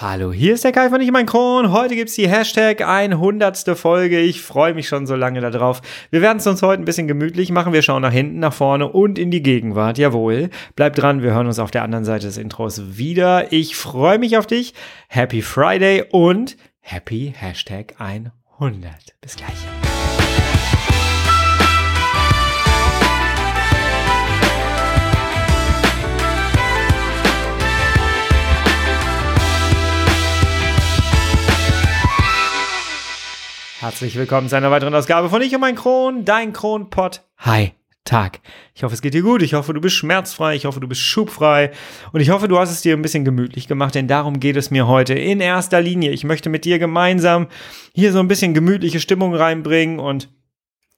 Hallo, hier ist der Kai von Ich mein Kron. Heute gibt's die Hashtag 100. Folge. Ich freue mich schon so lange darauf. Wir werden es uns heute ein bisschen gemütlich machen. Wir schauen nach hinten, nach vorne und in die Gegenwart. Jawohl. Bleibt dran, wir hören uns auf der anderen Seite des Intros wieder. Ich freue mich auf dich. Happy Friday und Happy Hashtag 100. Bis gleich. Herzlich willkommen zu einer weiteren Ausgabe von Ich und mein Kron, dein Kronpott. Hi, Tag. Ich hoffe, es geht dir gut. Ich hoffe, du bist schmerzfrei. Ich hoffe, du bist schubfrei. Und ich hoffe, du hast es dir ein bisschen gemütlich gemacht, denn darum geht es mir heute in erster Linie. Ich möchte mit dir gemeinsam hier so ein bisschen gemütliche Stimmung reinbringen und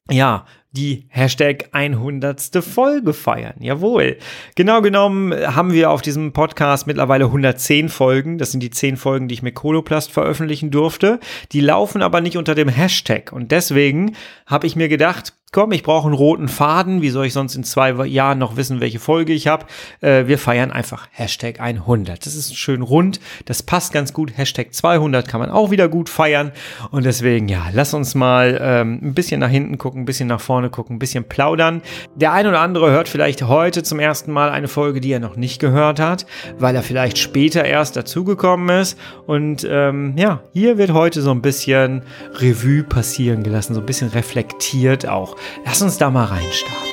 ja, die Hashtag 100. Folge feiern. Jawohl. Genau genommen haben wir auf diesem Podcast mittlerweile 110 Folgen. Das sind die 10 Folgen, die ich mit Koloplast veröffentlichen durfte. Die laufen aber nicht unter dem Hashtag. Und deswegen habe ich mir gedacht, komm, ich brauche einen roten Faden. Wie soll ich sonst in zwei Jahren noch wissen, welche Folge ich habe? Äh, wir feiern einfach Hashtag 100. Das ist schön rund. Das passt ganz gut. Hashtag 200 kann man auch wieder gut feiern. Und deswegen, ja, lass uns mal ähm, ein bisschen nach hinten gucken, ein bisschen nach vorne gucken, ein bisschen plaudern. Der ein oder andere hört vielleicht heute zum ersten Mal eine Folge, die er noch nicht gehört hat, weil er vielleicht später erst dazugekommen ist. Und ähm, ja, hier wird heute so ein bisschen Revue passieren gelassen, so ein bisschen reflektiert auch. Lass uns da mal reinstarten.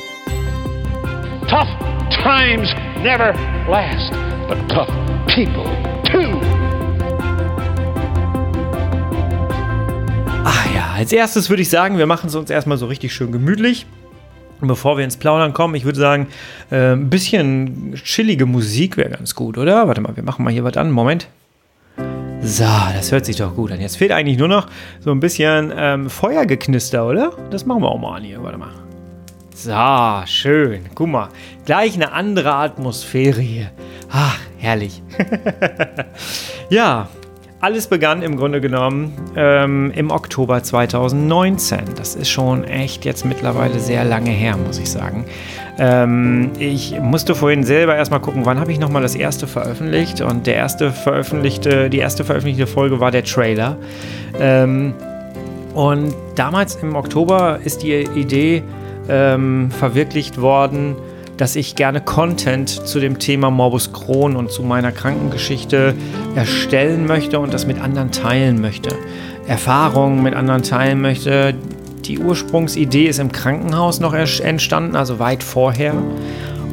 Tough times never last, but tough people als erstes würde ich sagen, wir machen es uns erstmal so richtig schön gemütlich. Und bevor wir ins Plaudern kommen, ich würde sagen, äh, ein bisschen chillige Musik wäre ganz gut, oder? Warte mal, wir machen mal hier was an. Moment. So, das hört sich doch gut an. Jetzt fehlt eigentlich nur noch so ein bisschen ähm, Feuergeknister, oder? Das machen wir auch mal an hier. Warte mal. So, schön. Guck mal, gleich eine andere Atmosphäre hier. Ach, herrlich. ja, alles begann im Grunde genommen ähm, im Oktober 2019. Das ist schon echt jetzt mittlerweile sehr lange her, muss ich sagen. Ähm, ich musste vorhin selber erstmal gucken, wann habe ich nochmal das erste veröffentlicht. Und der erste veröffentlichte, die erste veröffentlichte Folge war der Trailer. Ähm, und damals im Oktober ist die Idee ähm, verwirklicht worden, dass ich gerne Content zu dem Thema Morbus Crohn und zu meiner Krankengeschichte erstellen möchte und das mit anderen teilen möchte. Erfahrungen mit anderen teilen möchte. Die Ursprungsidee ist im Krankenhaus noch entstanden, also weit vorher.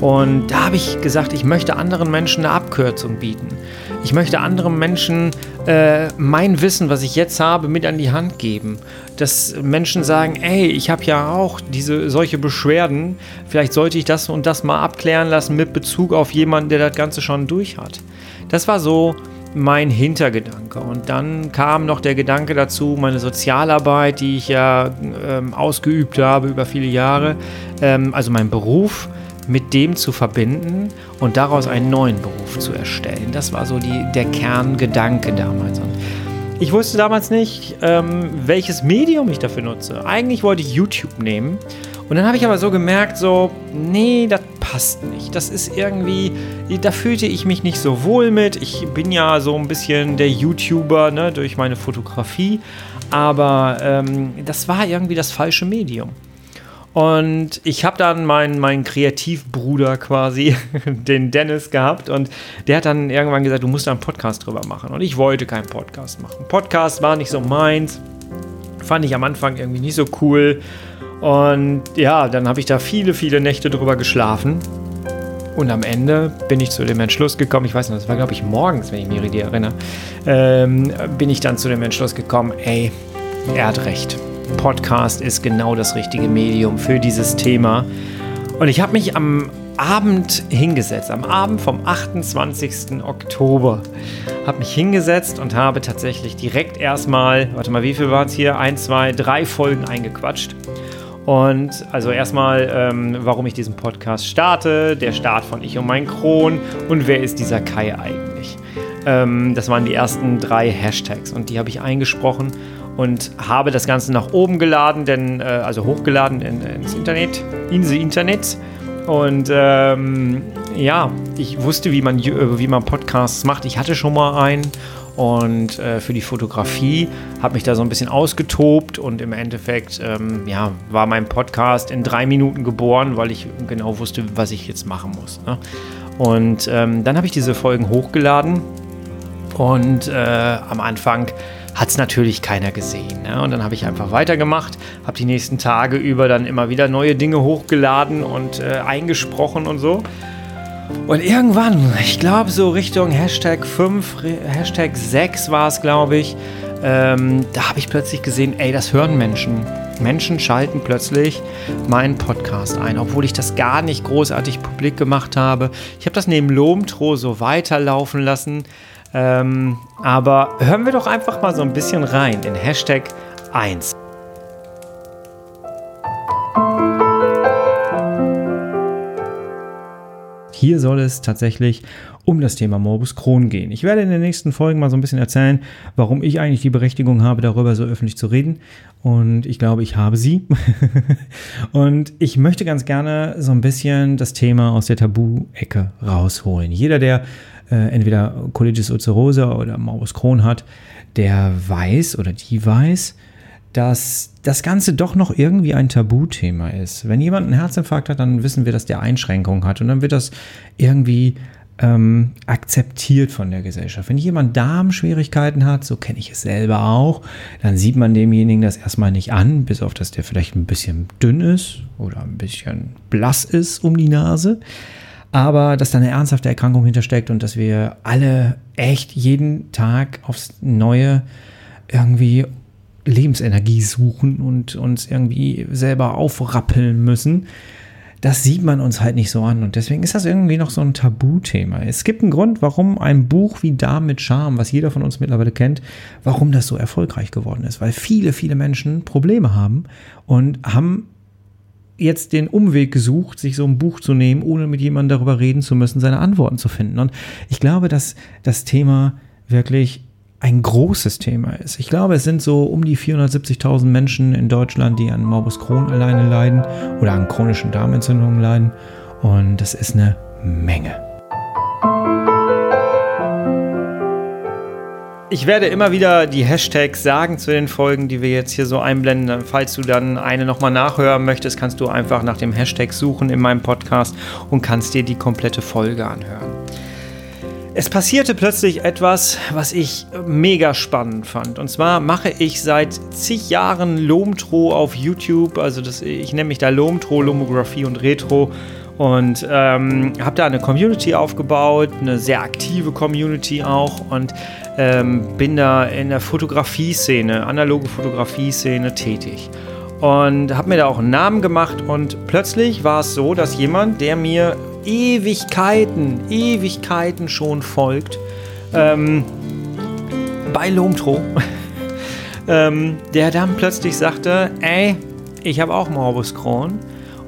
Und da habe ich gesagt, ich möchte anderen Menschen eine Abkürzung bieten. Ich möchte anderen Menschen äh, mein Wissen, was ich jetzt habe, mit an die Hand geben. Dass Menschen sagen, ey, ich habe ja auch diese solche Beschwerden, vielleicht sollte ich das und das mal abklären lassen mit Bezug auf jemanden, der das Ganze schon durch hat. Das war so mein Hintergedanke. Und dann kam noch der Gedanke dazu, meine Sozialarbeit, die ich ja ähm, ausgeübt habe über viele Jahre, ähm, also mein Beruf mit dem zu verbinden und daraus einen neuen Beruf zu erstellen. Das war so die, der Kerngedanke damals. Und ich wusste damals nicht, ähm, welches Medium ich dafür nutze. Eigentlich wollte ich YouTube nehmen. Und dann habe ich aber so gemerkt, so, nee, das passt nicht. Das ist irgendwie, da fühlte ich mich nicht so wohl mit. Ich bin ja so ein bisschen der YouTuber, ne, durch meine Fotografie. Aber ähm, das war irgendwie das falsche Medium. Und ich habe dann meinen, meinen Kreativbruder quasi, den Dennis, gehabt. Und der hat dann irgendwann gesagt, du musst da einen Podcast drüber machen. Und ich wollte keinen Podcast machen. Podcast war nicht so meins. Fand ich am Anfang irgendwie nicht so cool. Und ja, dann habe ich da viele, viele Nächte drüber geschlafen. Und am Ende bin ich zu dem Entschluss gekommen, ich weiß nicht, das war glaube ich morgens, wenn ich mich richtig erinnere, ähm, bin ich dann zu dem Entschluss gekommen, ey, er hat recht. Podcast ist genau das richtige Medium für dieses Thema. Und ich habe mich am Abend hingesetzt, am Abend vom 28. Oktober, habe mich hingesetzt und habe tatsächlich direkt erstmal, warte mal, wie viel war es hier? Ein, zwei, drei Folgen eingequatscht. Und also erstmal, ähm, warum ich diesen Podcast starte, der Start von Ich und mein Kron und wer ist dieser Kai eigentlich? Ähm, das waren die ersten drei Hashtags und die habe ich eingesprochen und habe das Ganze nach oben geladen, denn, äh, also hochgeladen in, ins Internet, ins Internet. Und ähm, ja, ich wusste, wie man, wie man Podcasts macht. Ich hatte schon mal einen und äh, für die Fotografie, habe mich da so ein bisschen ausgetobt und im Endeffekt ähm, ja, war mein Podcast in drei Minuten geboren, weil ich genau wusste, was ich jetzt machen muss. Ne? Und ähm, dann habe ich diese Folgen hochgeladen und äh, am Anfang hat es natürlich keiner gesehen. Ne? Und dann habe ich einfach weitergemacht, habe die nächsten Tage über dann immer wieder neue Dinge hochgeladen und äh, eingesprochen und so. Und irgendwann, ich glaube so Richtung Hashtag 5, Hashtag 6 war es, glaube ich, ähm, da habe ich plötzlich gesehen, ey, das hören Menschen. Menschen schalten plötzlich meinen Podcast ein, obwohl ich das gar nicht großartig publik gemacht habe. Ich habe das neben Lomtro so weiterlaufen lassen. Ähm, aber hören wir doch einfach mal so ein bisschen rein in Hashtag 1. Hier soll es tatsächlich um das Thema Morbus Crohn gehen. Ich werde in den nächsten Folgen mal so ein bisschen erzählen, warum ich eigentlich die Berechtigung habe, darüber so öffentlich zu reden. Und ich glaube, ich habe sie. und ich möchte ganz gerne so ein bisschen das Thema aus der Tabu-Ecke rausholen. Jeder, der äh, entweder Colitis ulcerosa oder Morbus Crohn hat, der weiß oder die weiß, dass das Ganze doch noch irgendwie ein Tabuthema ist. Wenn jemand einen Herzinfarkt hat, dann wissen wir, dass der Einschränkungen hat und dann wird das irgendwie ähm, akzeptiert von der Gesellschaft. Wenn jemand Darmschwierigkeiten hat, so kenne ich es selber auch, dann sieht man demjenigen das erstmal nicht an, bis auf dass der vielleicht ein bisschen dünn ist oder ein bisschen blass ist um die Nase. Aber dass da eine ernsthafte Erkrankung hintersteckt und dass wir alle echt jeden Tag aufs Neue irgendwie Lebensenergie suchen und uns irgendwie selber aufrappeln müssen, das sieht man uns halt nicht so an. Und deswegen ist das irgendwie noch so ein Tabuthema. Es gibt einen Grund, warum ein Buch wie Darm mit Charme, was jeder von uns mittlerweile kennt, warum das so erfolgreich geworden ist. Weil viele, viele Menschen Probleme haben und haben jetzt den Umweg gesucht, sich so ein Buch zu nehmen, ohne mit jemandem darüber reden zu müssen, seine Antworten zu finden. Und ich glaube, dass das Thema wirklich ein großes Thema ist. Ich glaube, es sind so um die 470.000 Menschen in Deutschland, die an Morbus Crohn alleine leiden oder an chronischen Darmentzündungen leiden. Und das ist eine Menge. Ich werde immer wieder die Hashtags sagen zu den Folgen, die wir jetzt hier so einblenden. Falls du dann eine nochmal nachhören möchtest, kannst du einfach nach dem Hashtag suchen in meinem Podcast und kannst dir die komplette Folge anhören. Es passierte plötzlich etwas, was ich mega spannend fand. Und zwar mache ich seit zig Jahren Lomtro auf YouTube. Also das, ich nenne mich da Lomtro, Lomographie und Retro. Und ähm, habe da eine Community aufgebaut, eine sehr aktive Community auch. Und ähm, bin da in der Fotografie-Szene, analoge Fotografie-Szene tätig und habe mir da auch einen Namen gemacht und plötzlich war es so, dass jemand, der mir Ewigkeiten, Ewigkeiten schon folgt, ähm, bei Lomtro, ähm, der dann plötzlich sagte, ey, ich habe auch Morbus Crohn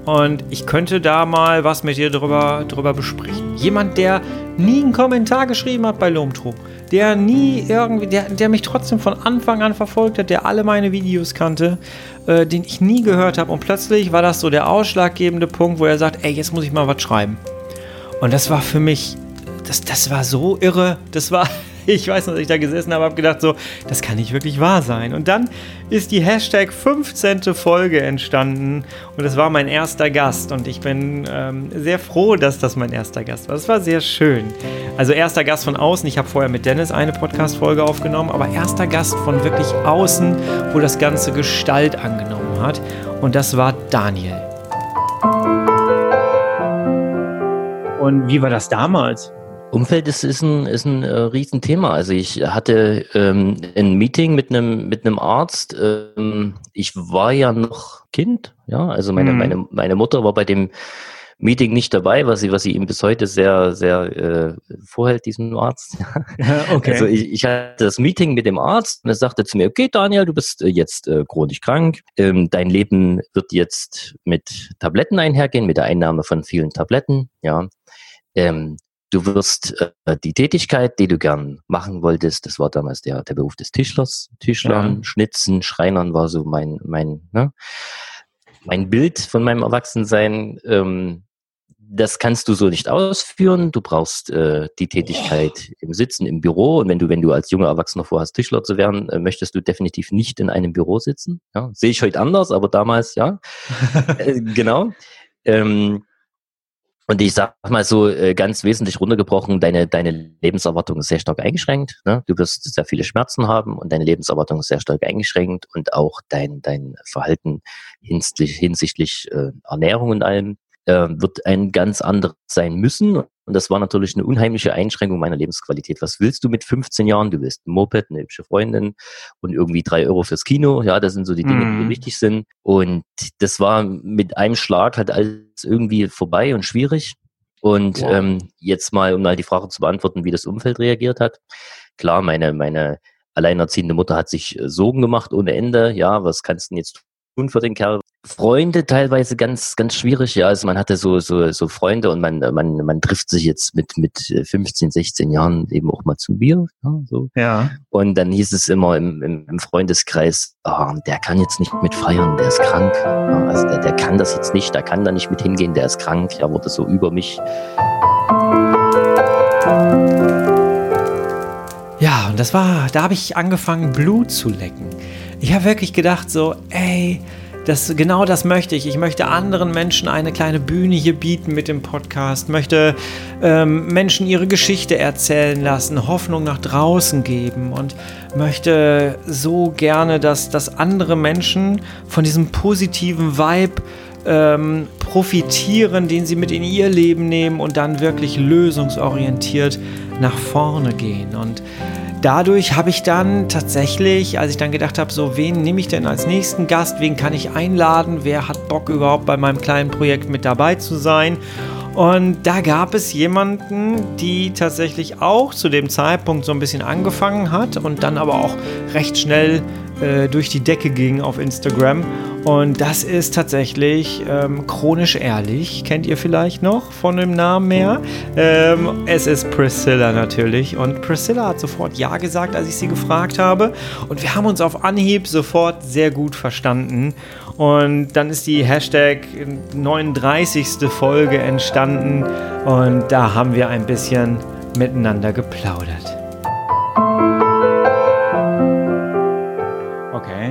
und ich könnte da mal was mit dir drüber, drüber besprechen. Jemand, der nie einen Kommentar geschrieben hat bei Lomtro, der nie irgendwie, der, der mich trotzdem von Anfang an verfolgt hat, der alle meine Videos kannte, äh, den ich nie gehört habe. Und plötzlich war das so der ausschlaggebende Punkt, wo er sagt, ey, jetzt muss ich mal was schreiben. Und das war für mich, das, das war so irre. Das war, ich weiß noch, dass ich da gesessen habe, habe gedacht so, das kann nicht wirklich wahr sein. Und dann ist die Hashtag 15. Folge entstanden und das war mein erster Gast und ich bin ähm, sehr froh, dass das mein erster Gast war. Das war sehr schön. Also erster Gast von außen. Ich habe vorher mit Dennis eine Podcast-Folge aufgenommen, aber erster Gast von wirklich außen, wo das Ganze Gestalt angenommen hat. Und das war Daniel. Und wie war das damals? Umfeld ist, ist ein, ist ein äh, Riesenthema. Also ich hatte ähm, ein Meeting mit einem mit einem Arzt. Ähm, ich war ja noch Kind, ja. Also meine, mhm. meine, meine Mutter war bei dem Meeting nicht dabei, was sie, was sie ihm bis heute sehr, sehr äh, vorhält, diesem Arzt. okay. Also ich, ich hatte das Meeting mit dem Arzt und er sagte zu mir, okay, Daniel, du bist äh, jetzt äh, chronisch krank. Ähm, dein Leben wird jetzt mit Tabletten einhergehen, mit der Einnahme von vielen Tabletten, ja. Ähm, Du wirst äh, die Tätigkeit, die du gern machen wolltest, das war damals der, der Beruf des Tischlers, Tischlern, ja. Schnitzen, Schreinern war so mein, mein, ne, mein Bild von meinem Erwachsensein. Ähm, das kannst du so nicht ausführen. Du brauchst äh, die Tätigkeit im Sitzen im Büro. Und wenn du, wenn du als junger Erwachsener vorhast, Tischler zu werden, äh, möchtest du definitiv nicht in einem Büro sitzen. Ja, sehe ich heute anders, aber damals ja. äh, genau. Ähm, und ich sag mal so äh, ganz wesentlich runtergebrochen, deine, deine Lebenserwartung ist sehr stark eingeschränkt. Ne? Du wirst sehr viele Schmerzen haben und deine Lebenserwartung ist sehr stark eingeschränkt und auch dein, dein Verhalten hinsichtlich, hinsichtlich äh, Ernährung und allem äh, wird ein ganz anderes sein müssen. Und das war natürlich eine unheimliche Einschränkung meiner Lebensqualität. Was willst du mit 15 Jahren? Du willst ein Moped, eine hübsche Freundin und irgendwie drei Euro fürs Kino. Ja, das sind so die Dinge, mm. die mhm. wichtig sind. Und das war mit einem Schlag halt alles irgendwie vorbei und schwierig. Und wow. ähm, jetzt mal, um mal die Frage zu beantworten, wie das Umfeld reagiert hat. Klar, meine, meine alleinerziehende Mutter hat sich äh, Sorgen gemacht ohne Ende. Ja, was kannst du denn jetzt tun für den Kerl? Freunde teilweise ganz, ganz schwierig. Ja, also man hatte so, so, so Freunde und man, man, man trifft sich jetzt mit, mit 15, 16 Jahren eben auch mal zum Bier. Ja, so. ja. Und dann hieß es immer im, im, im Freundeskreis, oh, der kann jetzt nicht mit feiern, der ist krank. Ja, also der, der kann das jetzt nicht, der kann da nicht mit hingehen, der ist krank. Ja, wurde so über mich. Ja, und das war, da habe ich angefangen, Blut zu lecken. Ich habe wirklich gedacht so, ey, das, genau das möchte ich. Ich möchte anderen Menschen eine kleine Bühne hier bieten mit dem Podcast, möchte ähm, Menschen ihre Geschichte erzählen lassen, Hoffnung nach draußen geben und möchte so gerne, dass, dass andere Menschen von diesem positiven Vibe ähm, profitieren, den sie mit in ihr Leben nehmen und dann wirklich lösungsorientiert nach vorne gehen. Und dadurch habe ich dann tatsächlich, als ich dann gedacht habe, so wen nehme ich denn als nächsten Gast, wen kann ich einladen, wer hat Bock überhaupt bei meinem kleinen Projekt mit dabei zu sein. Und da gab es jemanden, die tatsächlich auch zu dem Zeitpunkt so ein bisschen angefangen hat und dann aber auch recht schnell äh, durch die Decke ging auf Instagram. Und das ist tatsächlich ähm, chronisch ehrlich. Kennt ihr vielleicht noch von dem Namen her? Ähm, es ist Priscilla natürlich. Und Priscilla hat sofort Ja gesagt, als ich sie gefragt habe. Und wir haben uns auf Anhieb sofort sehr gut verstanden. Und dann ist die Hashtag 39. Folge entstanden. Und da haben wir ein bisschen miteinander geplaudert.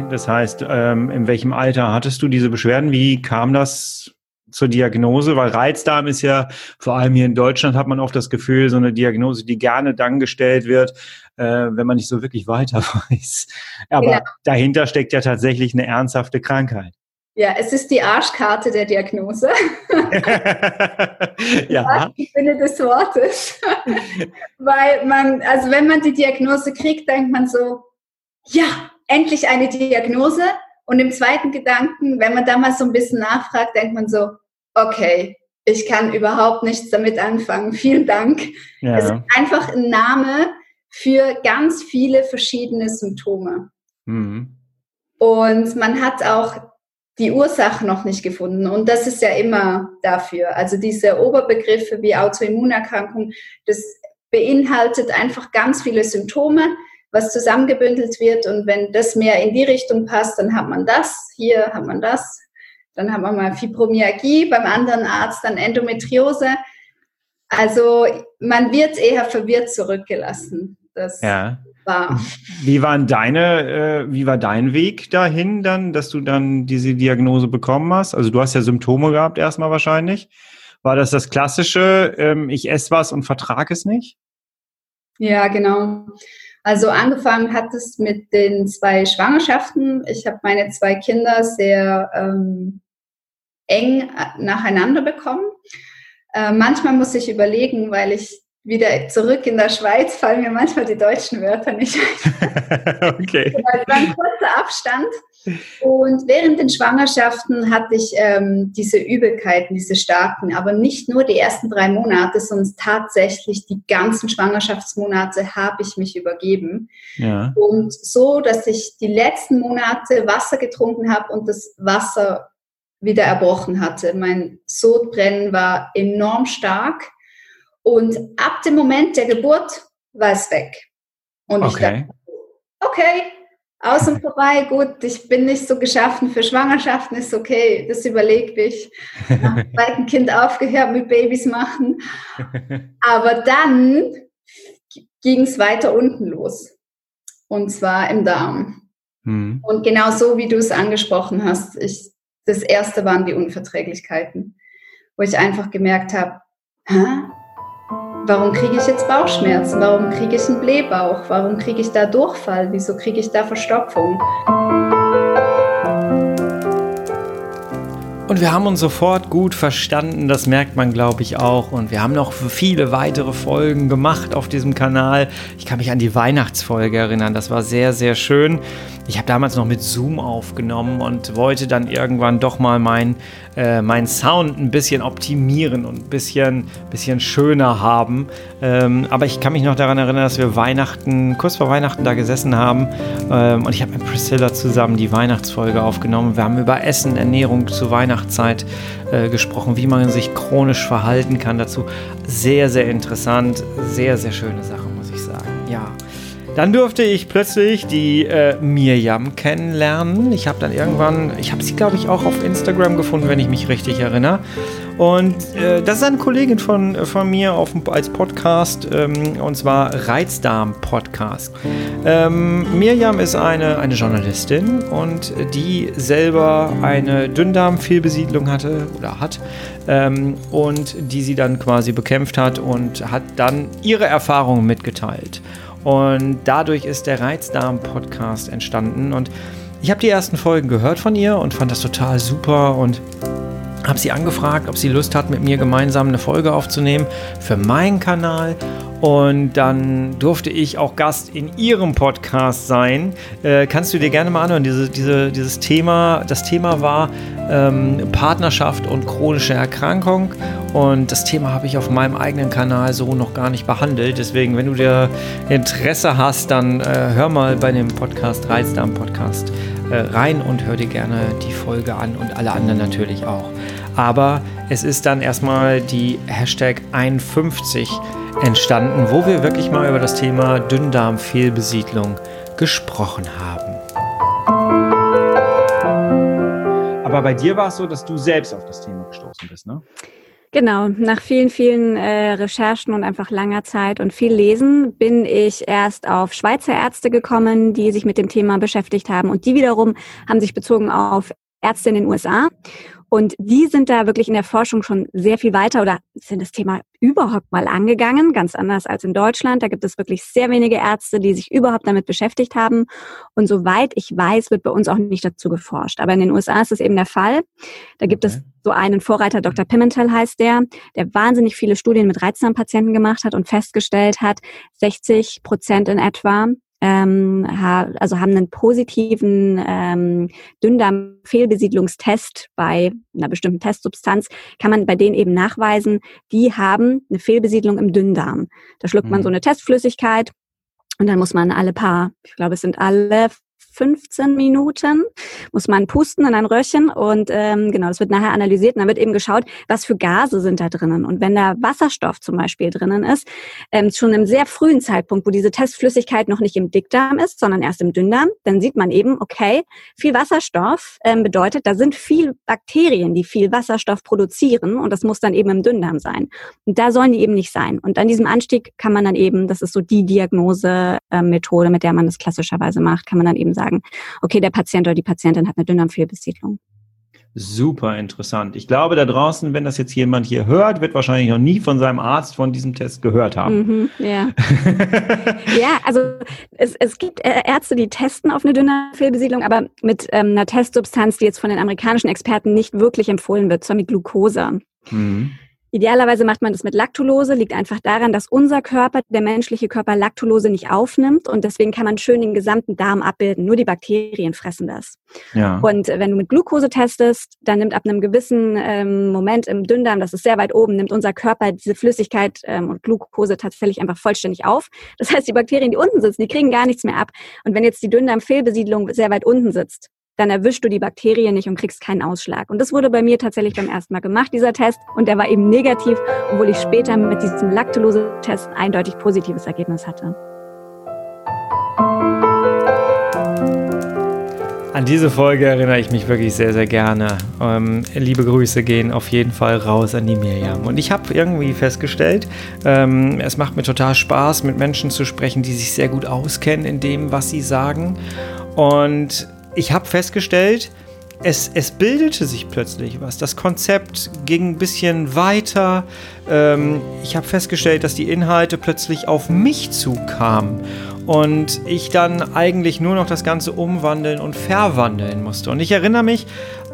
Das heißt, ähm, in welchem Alter hattest du diese Beschwerden? Wie kam das zur Diagnose? Weil Reizdarm ist ja, vor allem hier in Deutschland hat man oft das Gefühl, so eine Diagnose, die gerne dann gestellt wird, äh, wenn man nicht so wirklich weiter weiß. Aber ja. dahinter steckt ja tatsächlich eine ernsthafte Krankheit. Ja, es ist die Arschkarte der Diagnose. ja. Ich finde des Wortes. Weil man, also wenn man die Diagnose kriegt, denkt man so, ja, endlich eine Diagnose. Und im zweiten Gedanken, wenn man da mal so ein bisschen nachfragt, denkt man so, okay, ich kann überhaupt nichts damit anfangen. Vielen Dank. Ja. Es ist einfach ein Name für ganz viele verschiedene Symptome. Mhm. Und man hat auch die Ursache noch nicht gefunden. Und das ist ja immer dafür. Also diese Oberbegriffe wie Autoimmunerkrankung, das beinhaltet einfach ganz viele Symptome was zusammengebündelt wird. Und wenn das mehr in die Richtung passt, dann hat man das, hier hat man das, dann hat man mal Fibromyalgie, beim anderen Arzt dann Endometriose. Also man wird eher verwirrt zurückgelassen. Das ja. war. Wie war deine, äh, wie war dein Weg dahin dann, dass du dann diese Diagnose bekommen hast? Also du hast ja Symptome gehabt erstmal wahrscheinlich. War das das klassische, ähm, ich esse was und vertrage es nicht? Ja, genau. Also angefangen hat es mit den zwei Schwangerschaften. Ich habe meine zwei Kinder sehr ähm, eng nacheinander bekommen. Äh, manchmal muss ich überlegen, weil ich wieder zurück in der Schweiz fallen mir manchmal die deutschen Wörter nicht ein. okay. Also ein kurzer Abstand. Und während den Schwangerschaften hatte ich ähm, diese Übelkeiten, diese starken, aber nicht nur die ersten drei Monate, sondern tatsächlich die ganzen Schwangerschaftsmonate habe ich mich übergeben. Ja. Und so, dass ich die letzten Monate Wasser getrunken habe und das Wasser wieder erbrochen hatte. Mein Sodbrennen war enorm stark und ab dem Moment der Geburt war es weg. Und okay. ich dachte, okay, außen vorbei, gut, ich bin nicht so geschaffen für Schwangerschaften, ist okay, das überlegt ich. Nach dem zweiten Kind aufgehört mit Babys machen. Aber dann ging es weiter unten los. Und zwar im Darm. Mhm. Und genau so, wie du es angesprochen hast, ich, das erste waren die Unverträglichkeiten, wo ich einfach gemerkt habe, warum kriege ich jetzt Bauchschmerzen? Warum kriege ich einen Blähbauch? Warum kriege ich da Durchfall? Wieso kriege ich da Verstopfung? Und wir haben uns sofort gut verstanden, das merkt man, glaube ich, auch. Und wir haben noch viele weitere Folgen gemacht auf diesem Kanal. Ich kann mich an die Weihnachtsfolge erinnern, das war sehr, sehr schön. Ich habe damals noch mit Zoom aufgenommen und wollte dann irgendwann doch mal mein, äh, mein Sound ein bisschen optimieren und ein bisschen, bisschen schöner haben. Ähm, aber ich kann mich noch daran erinnern, dass wir Weihnachten, kurz vor Weihnachten da gesessen haben ähm, und ich habe mit Priscilla zusammen die Weihnachtsfolge aufgenommen. Wir haben über Essen, Ernährung zur Weihnachtszeit äh, gesprochen, wie man sich chronisch verhalten kann dazu. Sehr, sehr interessant, sehr, sehr schöne Sache, muss ich sagen. Ja. Dann durfte ich plötzlich die äh, Mirjam kennenlernen. Ich habe dann irgendwann, ich habe sie glaube ich auch auf Instagram gefunden, wenn ich mich richtig erinnere. Und äh, das ist eine Kollegin von, von mir auf, als Podcast, ähm, und zwar Reizdarm Podcast. Ähm, Mirjam ist eine, eine Journalistin und die selber eine Dünndarmfehlbesiedlung hatte oder hat ähm, und die sie dann quasi bekämpft hat und hat dann ihre Erfahrungen mitgeteilt. Und dadurch ist der Reizdarm-Podcast entstanden. Und ich habe die ersten Folgen gehört von ihr und fand das total super und habe sie angefragt, ob sie Lust hat, mit mir gemeinsam eine Folge aufzunehmen für meinen Kanal. Und dann durfte ich auch Gast in ihrem Podcast sein. Äh, kannst du dir gerne mal anhören, diese, diese, dieses Thema. Das Thema war ähm, Partnerschaft und chronische Erkrankung. Und das Thema habe ich auf meinem eigenen Kanal so noch gar nicht behandelt. Deswegen, wenn du dir Interesse hast, dann äh, hör mal bei dem Podcast, Reizdarm Podcast, äh, rein und hör dir gerne die Folge an und alle anderen natürlich auch. Aber es ist dann erstmal die Hashtag 51 entstanden, wo wir wirklich mal über das Thema Dünndarmfehlbesiedlung gesprochen haben. Aber bei dir war es so, dass du selbst auf das Thema gestoßen bist, ne? Genau, nach vielen, vielen äh, Recherchen und einfach langer Zeit und viel Lesen bin ich erst auf Schweizer Ärzte gekommen, die sich mit dem Thema beschäftigt haben. Und die wiederum haben sich bezogen auf Ärzte in den USA. Und die sind da wirklich in der Forschung schon sehr viel weiter oder sind das Thema überhaupt mal angegangen, ganz anders als in Deutschland. Da gibt es wirklich sehr wenige Ärzte, die sich überhaupt damit beschäftigt haben. Und soweit ich weiß, wird bei uns auch nicht dazu geforscht. Aber in den USA ist es eben der Fall. Da gibt okay. es so einen Vorreiter, Dr. Pimentel heißt der, der wahnsinnig viele Studien mit Reizdarmpatienten gemacht hat und festgestellt hat, 60 Prozent in etwa ähm, ha, also haben einen positiven ähm, Dünndarm-Fehlbesiedlungstest bei einer bestimmten Testsubstanz, kann man bei denen eben nachweisen, die haben eine Fehlbesiedlung im Dünndarm. Da schluckt mhm. man so eine Testflüssigkeit und dann muss man alle paar, ich glaube, es sind alle 15 Minuten muss man pusten in ein Röhrchen und ähm, genau, das wird nachher analysiert und dann wird eben geschaut, was für Gase sind da drinnen. Und wenn da Wasserstoff zum Beispiel drinnen ist, ähm, schon im sehr frühen Zeitpunkt, wo diese Testflüssigkeit noch nicht im Dickdarm ist, sondern erst im Dünndarm, dann sieht man eben, okay, viel Wasserstoff ähm, bedeutet, da sind viel Bakterien, die viel Wasserstoff produzieren und das muss dann eben im Dünndarm sein. Und da sollen die eben nicht sein. Und an diesem Anstieg kann man dann eben, das ist so die Diagnosemethode, mit der man das klassischerweise macht, kann man dann eben sagen, sagen, okay, der Patient oder die Patientin hat eine Dünndarmfehlbesiedlung. Super interessant. Ich glaube, da draußen, wenn das jetzt jemand hier hört, wird wahrscheinlich noch nie von seinem Arzt von diesem Test gehört haben. Mhm, ja. ja, also es, es gibt Ärzte, die testen auf eine Dünndarmfehlbesiedlung, aber mit ähm, einer Testsubstanz, die jetzt von den amerikanischen Experten nicht wirklich empfohlen wird, zwar mit Glucose. Mhm. Idealerweise macht man das mit Laktulose, liegt einfach daran, dass unser Körper, der menschliche Körper, Laktulose nicht aufnimmt und deswegen kann man schön den gesamten Darm abbilden. Nur die Bakterien fressen das. Ja. Und wenn du mit Glucose testest, dann nimmt ab einem gewissen ähm, Moment im Dünndarm, das ist sehr weit oben, nimmt unser Körper diese Flüssigkeit ähm, und Glucose tatsächlich einfach vollständig auf. Das heißt, die Bakterien, die unten sitzen, die kriegen gar nichts mehr ab. Und wenn jetzt die Dünndarmfehlbesiedlung sehr weit unten sitzt, dann erwischst du die Bakterien nicht und kriegst keinen Ausschlag. Und das wurde bei mir tatsächlich beim ersten Mal gemacht, dieser Test. Und der war eben negativ, obwohl ich später mit diesem Laktulose-Test ein eindeutig positives Ergebnis hatte. An diese Folge erinnere ich mich wirklich sehr, sehr gerne. Ähm, liebe Grüße gehen auf jeden Fall raus an die Miriam. Und ich habe irgendwie festgestellt, ähm, es macht mir total Spaß, mit Menschen zu sprechen, die sich sehr gut auskennen in dem, was sie sagen. Und ich habe festgestellt, es, es, bildete sich plötzlich was. Das Konzept ging ein bisschen weiter. Ähm, ich habe festgestellt, dass die Inhalte plötzlich auf mich zukamen und ich dann eigentlich nur noch das Ganze umwandeln und verwandeln musste. Und ich erinnere mich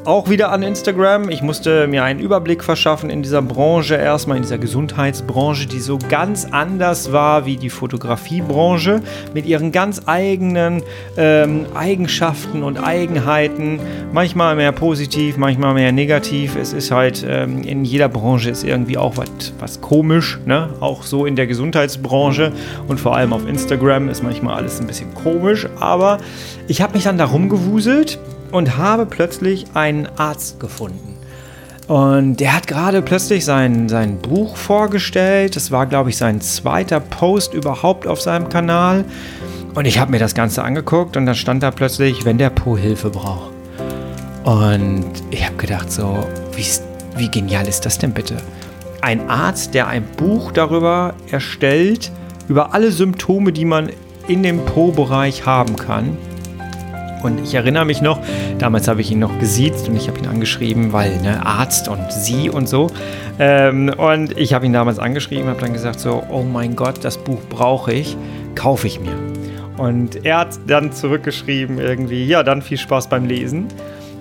auch wieder an Instagram. Ich musste mir einen Überblick verschaffen in dieser Branche, erstmal in dieser Gesundheitsbranche, die so ganz anders war wie die Fotografiebranche, mit ihren ganz eigenen ähm, Eigenschaften und Eigenheiten. Manchmal mehr positiv, manchmal mehr negativ. Es ist halt ähm, in jeder Branche ist irgendwie auch was, komisch, ne? Auch so in der Gesundheitsbranche und vor allem auf Instagram ist manchmal alles ein bisschen komisch. Aber ich habe mich dann darum gewuselt und habe plötzlich einen Arzt gefunden. Und der hat gerade plötzlich sein, sein Buch vorgestellt. Das war, glaube ich, sein zweiter Post überhaupt auf seinem Kanal. Und ich habe mir das Ganze angeguckt und dann stand da plötzlich, wenn der Po Hilfe braucht. Und ich habe gedacht, so, wie, wie genial ist das denn bitte? Ein Arzt, der ein Buch darüber erstellt, über alle Symptome, die man in dem Po-Bereich haben kann und ich erinnere mich noch, damals habe ich ihn noch gesiezt und ich habe ihn angeschrieben, weil ne, Arzt und sie und so. Ähm, und ich habe ihn damals angeschrieben, habe dann gesagt so, oh mein Gott, das Buch brauche ich, kaufe ich mir. Und er hat dann zurückgeschrieben irgendwie, ja, dann viel Spaß beim Lesen.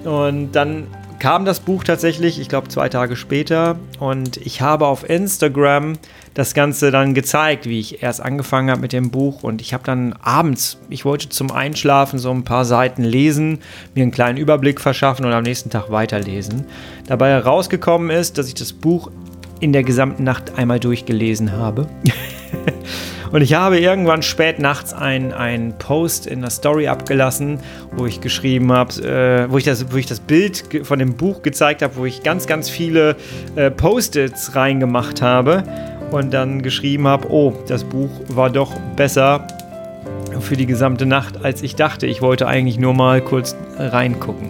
Und dann kam das Buch tatsächlich, ich glaube zwei Tage später. Und ich habe auf Instagram das Ganze dann gezeigt, wie ich erst angefangen habe mit dem Buch. Und ich habe dann abends, ich wollte zum Einschlafen so ein paar Seiten lesen, mir einen kleinen Überblick verschaffen und am nächsten Tag weiterlesen. Dabei herausgekommen ist, dass ich das Buch in der gesamten Nacht einmal durchgelesen habe. Und ich habe irgendwann spät nachts einen Post in der Story abgelassen, wo ich geschrieben habe, äh, wo, ich das, wo ich das Bild von dem Buch gezeigt habe, wo ich ganz, ganz viele äh, Post-its reingemacht habe und dann geschrieben habe, oh, das Buch war doch besser für die gesamte Nacht, als ich dachte. Ich wollte eigentlich nur mal kurz reingucken.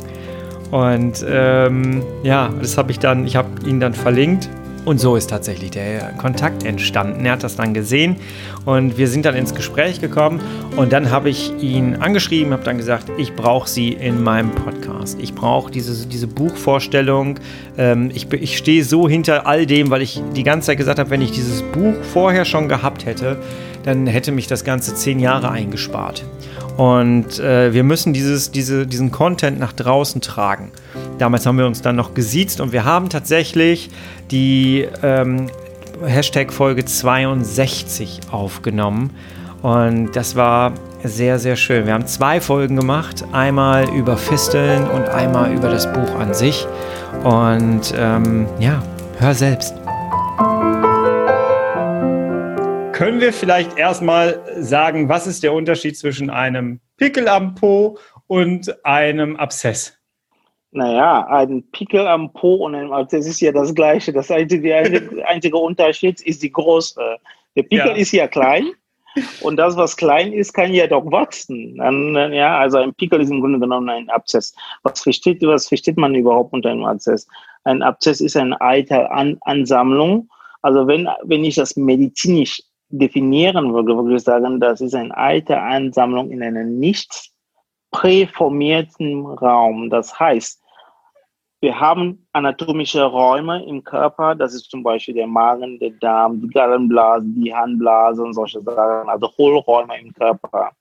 Und ähm, ja, das habe ich dann, ich habe ihn dann verlinkt und so ist tatsächlich der Kontakt entstanden. Er hat das dann gesehen und wir sind dann ins Gespräch gekommen und dann habe ich ihn angeschrieben, habe dann gesagt, ich brauche sie in meinem Podcast. Ich brauche diese, diese Buchvorstellung. Ähm, ich, ich stehe so hinter all dem, weil ich die ganze Zeit gesagt habe, wenn ich dieses Buch vorher schon gehabt hätte, dann hätte mich das Ganze zehn Jahre eingespart. Und äh, wir müssen dieses, diese, diesen Content nach draußen tragen. Damals haben wir uns dann noch gesiezt und wir haben tatsächlich die ähm, Hashtag Folge 62 aufgenommen. Und das war sehr, sehr schön. Wir haben zwei Folgen gemacht. Einmal über Fisteln und einmal über das Buch an sich. Und ähm, ja, hör selbst. Können wir vielleicht erstmal sagen, was ist der Unterschied zwischen einem Pickel am Po und einem Abszess? Naja, ein Pickel am Po und ein Abszess ist ja das Gleiche. Das einzige, der einzige Unterschied ist die Größe. Der Pickel ja. ist ja klein und das, was klein ist, kann ja doch wachsen. Dann, ja, also ein Pickel ist im Grunde genommen ein Abszess. Was versteht, was versteht man überhaupt unter einem Abszess? Ein Abszess ist eine Eiteransammlung. Also wenn, wenn ich das medizinisch definieren würde, würde ich sagen, das ist eine alte Ansammlung in einem nicht präformierten Raum. Das heißt, wir haben anatomische Räume im Körper, das ist zum Beispiel der Magen, der Darm, die Gallenblase, die Harnblase und solche Sachen, also Hohlräume im Körper.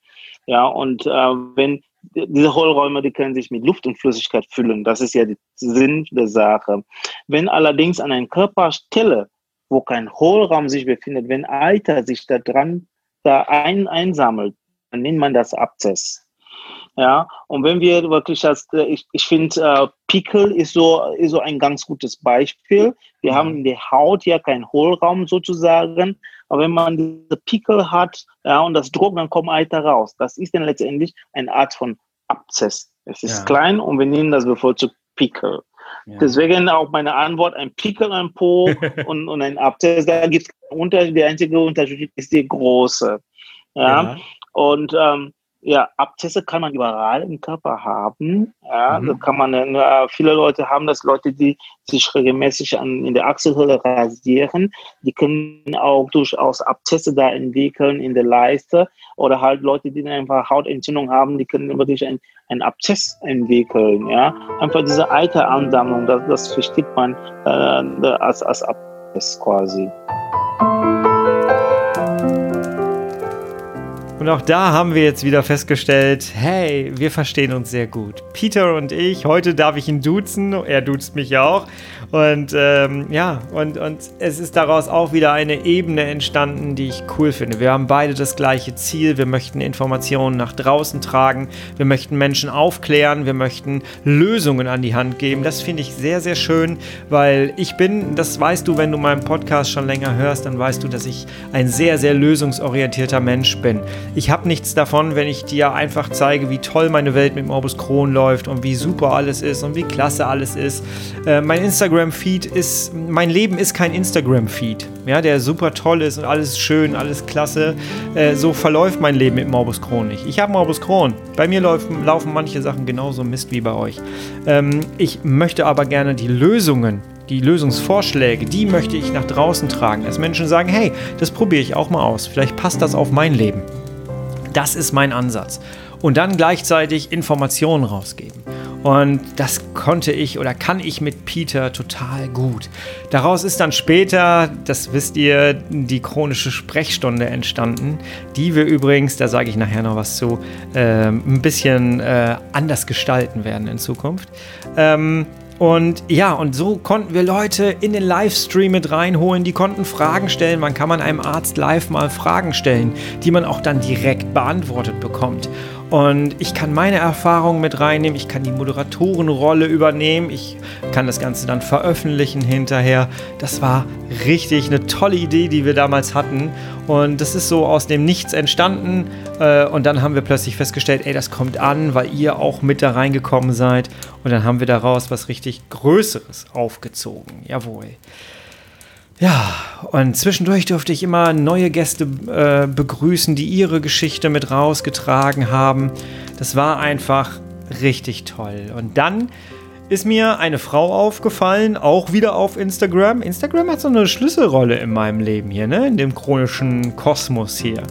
Ja, und äh, wenn diese Hohlräume, die können sich mit Luft und Flüssigkeit füllen. Das ist ja der Sinn der Sache. Wenn allerdings an einer Körperstelle wo kein Hohlraum sich befindet, wenn Alter sich da dran da ein, einsammelt, dann nennt man das Abzess. Ja, und wenn wir wirklich das, äh, ich, ich finde, äh, Pickel ist so, ist so ein ganz gutes Beispiel. Wir haben in der Haut ja keinen Hohlraum sozusagen, aber wenn man diese Pickel hat, ja, und das Druck, dann kommt Alter raus. Das ist dann letztendlich eine Art von Abzess. Es ist ja. klein und wir nennen das bevorzugt Pickel. Deswegen auch meine Antwort, ein Pickel am Po und, und ein Abszess, da gibt es Unterschied, der einzige Unterschied ist die große. Ja. ja. Und ähm, ja, Abzesse kann man überall im Körper haben. Ja, mhm. da kann man, äh, viele Leute haben das, Leute, die sich regelmäßig an, in der Achselhöhle rasieren, die können auch durchaus Abzesse da entwickeln in der Leiste oder halt Leute, die einfach Hautentzündung haben, die können wirklich ein, ein Abzess entwickeln. Ja, einfach diese Eiteransammlung, das, das versteht man äh, als, als Abzess quasi. Und auch da haben wir jetzt wieder festgestellt, hey, wir verstehen uns sehr gut. Peter und ich, heute darf ich ihn duzen, er duzt mich auch. Und ähm, ja, und, und es ist daraus auch wieder eine Ebene entstanden, die ich cool finde. Wir haben beide das gleiche Ziel. Wir möchten Informationen nach draußen tragen. Wir möchten Menschen aufklären. Wir möchten Lösungen an die Hand geben. Das finde ich sehr, sehr schön, weil ich bin, das weißt du, wenn du meinen Podcast schon länger hörst, dann weißt du, dass ich ein sehr, sehr lösungsorientierter Mensch bin. Ich habe nichts davon, wenn ich dir einfach zeige, wie toll meine Welt mit Morbus Crohn läuft und wie super alles ist und wie klasse alles ist. Äh, mein Instagram Instagram-Feed ist, mein Leben ist kein Instagram-Feed, ja, der super toll ist und alles schön, alles klasse. Äh, so verläuft mein Leben mit Morbus Crohn nicht. Ich habe Morbus Crohn. Bei mir laufen, laufen manche Sachen genauso Mist wie bei euch. Ähm, ich möchte aber gerne die Lösungen die Lösungsvorschläge, die möchte ich nach draußen tragen, dass Menschen sagen, hey, das probiere ich auch mal aus, vielleicht passt das auf mein Leben. Das ist mein Ansatz. Und dann gleichzeitig Informationen rausgeben. Und das konnte ich oder kann ich mit Peter total gut. Daraus ist dann später, das wisst ihr, die chronische Sprechstunde entstanden, die wir übrigens, da sage ich nachher noch was zu, äh, ein bisschen äh, anders gestalten werden in Zukunft. Ähm, und ja, und so konnten wir Leute in den Livestream mit reinholen, die konnten Fragen stellen. Man kann man einem Arzt live mal Fragen stellen, die man auch dann direkt beantwortet bekommt. Und ich kann meine Erfahrungen mit reinnehmen, ich kann die Moderatorenrolle übernehmen, ich kann das Ganze dann veröffentlichen hinterher. Das war richtig eine tolle Idee, die wir damals hatten. Und das ist so aus dem Nichts entstanden. Äh, und dann haben wir plötzlich festgestellt, ey, das kommt an, weil ihr auch mit da reingekommen seid. Und dann haben wir daraus was richtig Größeres aufgezogen. Jawohl. Ja, und zwischendurch durfte ich immer neue Gäste äh, begrüßen, die ihre Geschichte mit rausgetragen haben. Das war einfach richtig toll. Und dann ist mir eine Frau aufgefallen, auch wieder auf Instagram. Instagram hat so eine Schlüsselrolle in meinem Leben hier, ne? In dem chronischen Kosmos hier.